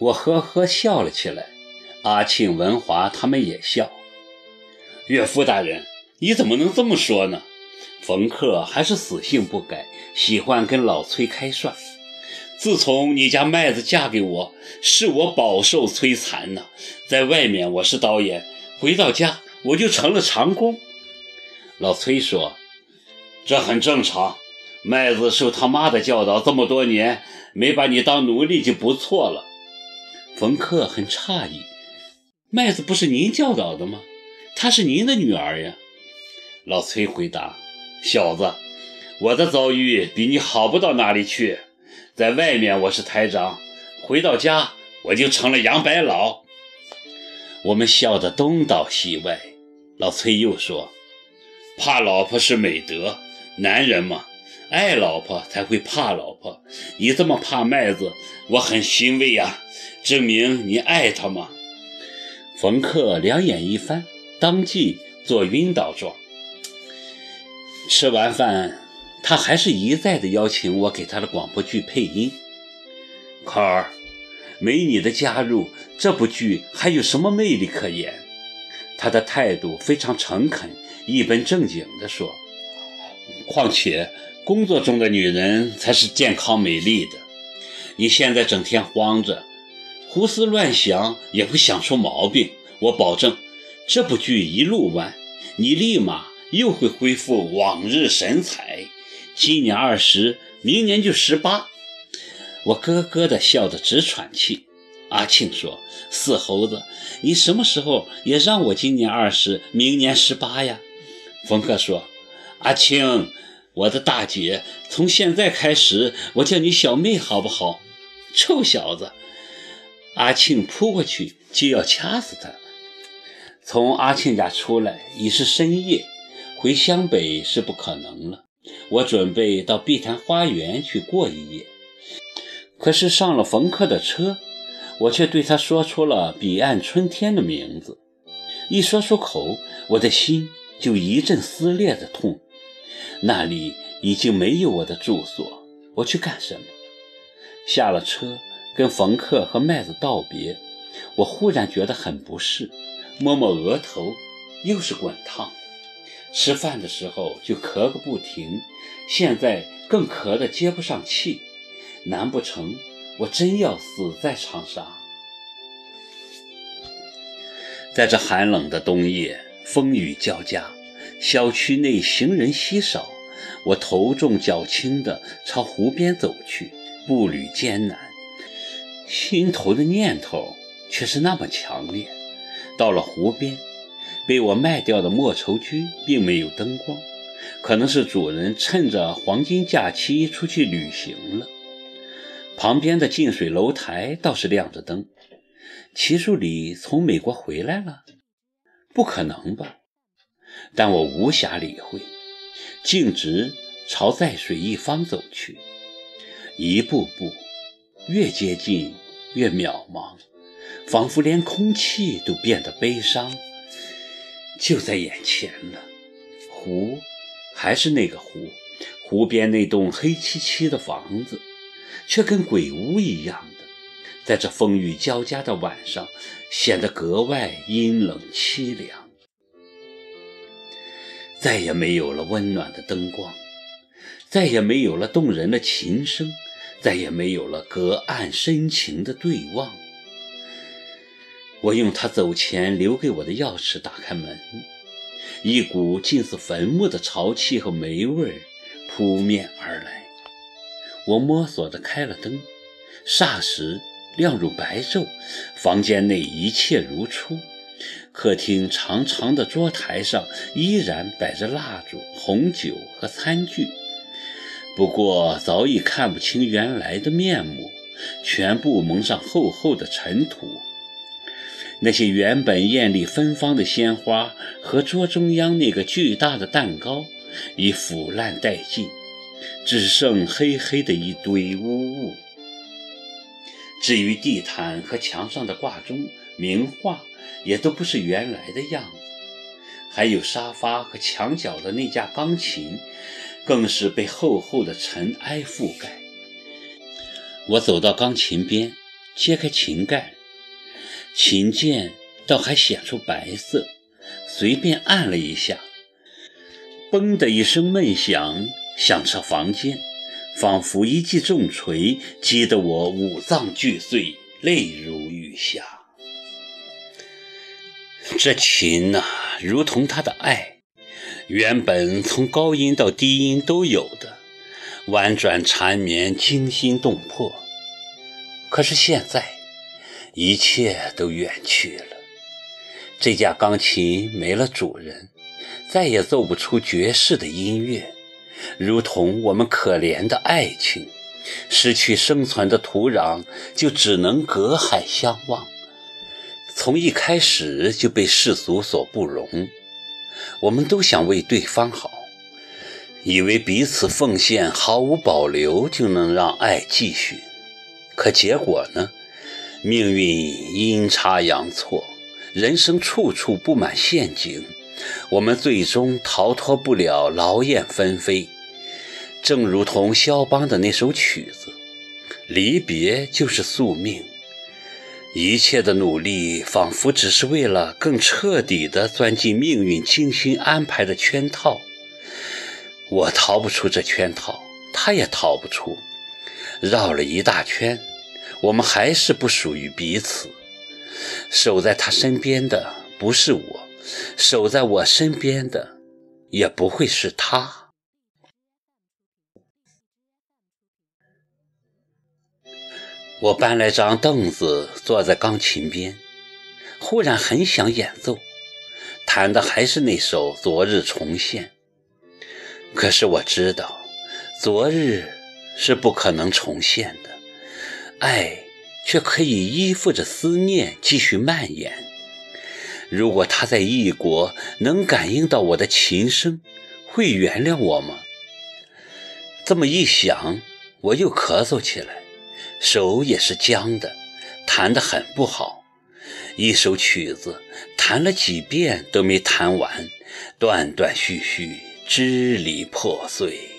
我呵呵笑了起来，阿庆、文华他们也笑。岳父大人，你怎么能这么说呢？冯克还是死性不改，喜欢跟老崔开涮。自从你家麦子嫁给我，是我饱受摧残呐。在外面我是导演，回到家我就成了长工。老崔说：“这很正常，麦子受他妈的教导这么多年，没把你当奴隶就不错了。”冯克很诧异：“麦子不是您教导的吗？她是您的女儿呀。”老崔回答：“小子，我的遭遇比你好不到哪里去。在外面我是台长，回到家我就成了杨白劳。”我们笑得东倒西歪。老崔又说：“怕老婆是美德，男人嘛，爱老婆才会怕老婆。你这么怕麦子，我很欣慰呀。”证明你爱他吗？冯克两眼一翻，当即做晕倒状。吃完饭，他还是一再的邀请我给他的广播剧配音。考儿，没你的加入，这部剧还有什么魅力可言？他的态度非常诚恳，一本正经地说。况且，工作中的女人才是健康美丽的。你现在整天慌着。胡思乱想也会想出毛病，我保证，这部剧一录完，你立马又会恢复往日神采。今年二十，明年就十八。我咯咯的笑得直喘气。阿庆说：“死猴子，你什么时候也让我今年二十，明年十八呀？”冯克说：“阿庆，我的大姐，从现在开始，我叫你小妹好不好？”臭小子！阿庆扑过去就要掐死他。从阿庆家出来已是深夜，回湘北是不可能了。我准备到碧潭花园去过一夜，可是上了冯克的车，我却对他说出了彼岸春天的名字。一说出口，我的心就一阵撕裂的痛。那里已经没有我的住所，我去干什么？下了车。跟冯克和麦子道别，我忽然觉得很不适，摸摸额头，又是滚烫。吃饭的时候就咳个不停，现在更咳得接不上气。难不成我真要死在长沙？在这寒冷的冬夜，风雨交加，小区内行人稀少，我头重脚轻地朝湖边走去，步履艰难。心头的念头却是那么强烈。到了湖边，被我卖掉的莫愁居并没有灯光，可能是主人趁着黄金假期出去旅行了。旁边的近水楼台倒是亮着灯，齐树礼从美国回来了？不可能吧？但我无暇理会，径直朝在水一方走去，一步步。越接近越渺茫，仿佛连空气都变得悲伤。就在眼前了，湖还是那个湖，湖边那栋黑漆漆的房子，却跟鬼屋一样的，在这风雨交加的晚上，显得格外阴冷凄凉。再也没有了温暖的灯光，再也没有了动人的琴声。再也没有了隔岸深情的对望。我用他走前留给我的钥匙打开门，一股近似坟墓的潮气和霉味儿扑面而来。我摸索着开了灯，霎时亮如白昼。房间内一切如初，客厅长长的桌台上依然摆着蜡烛、红酒和餐具。不过早已看不清原来的面目，全部蒙上厚厚的尘土。那些原本艳丽芬芳的鲜花和桌中央那个巨大的蛋糕，已腐烂殆尽，只剩黑黑的一堆污物。至于地毯和墙上的挂钟、名画，也都不是原来的样子。还有沙发和墙角的那架钢琴。更是被厚厚的尘埃覆盖。我走到钢琴边，揭开琴盖，琴键倒还显出白色，随便按了一下，嘣的一声闷响，响彻房间，仿佛一记重锤，击得我五脏俱碎，泪如雨下。这琴呐，如同他的爱，原本从高音到低音都有的，婉转缠绵，惊心动魄。可是现在，一切都远去了。这架钢琴没了主人，再也奏不出绝世的音乐，如同我们可怜的爱情，失去生存的土壤，就只能隔海相望。从一开始就被世俗所不容，我们都想为对方好，以为彼此奉献毫无保留就能让爱继续。可结果呢？命运阴差阳错，人生处处布满陷阱，我们最终逃脱不了劳燕分飞。正如同肖邦的那首曲子，离别就是宿命。一切的努力，仿佛只是为了更彻底地钻进命运精心安排的圈套。我逃不出这圈套，他也逃不出。绕了一大圈，我们还是不属于彼此。守在他身边的不是我，守在我身边的也不会是他。我搬来张凳子，坐在钢琴边，忽然很想演奏，弹的还是那首《昨日重现》。可是我知道，昨日是不可能重现的，爱却可以依附着思念继续蔓延。如果他在异国能感应到我的琴声，会原谅我吗？这么一想，我又咳嗽起来。手也是僵的，弹得很不好。一首曲子弹了几遍都没弹完，断断续续，支离破碎。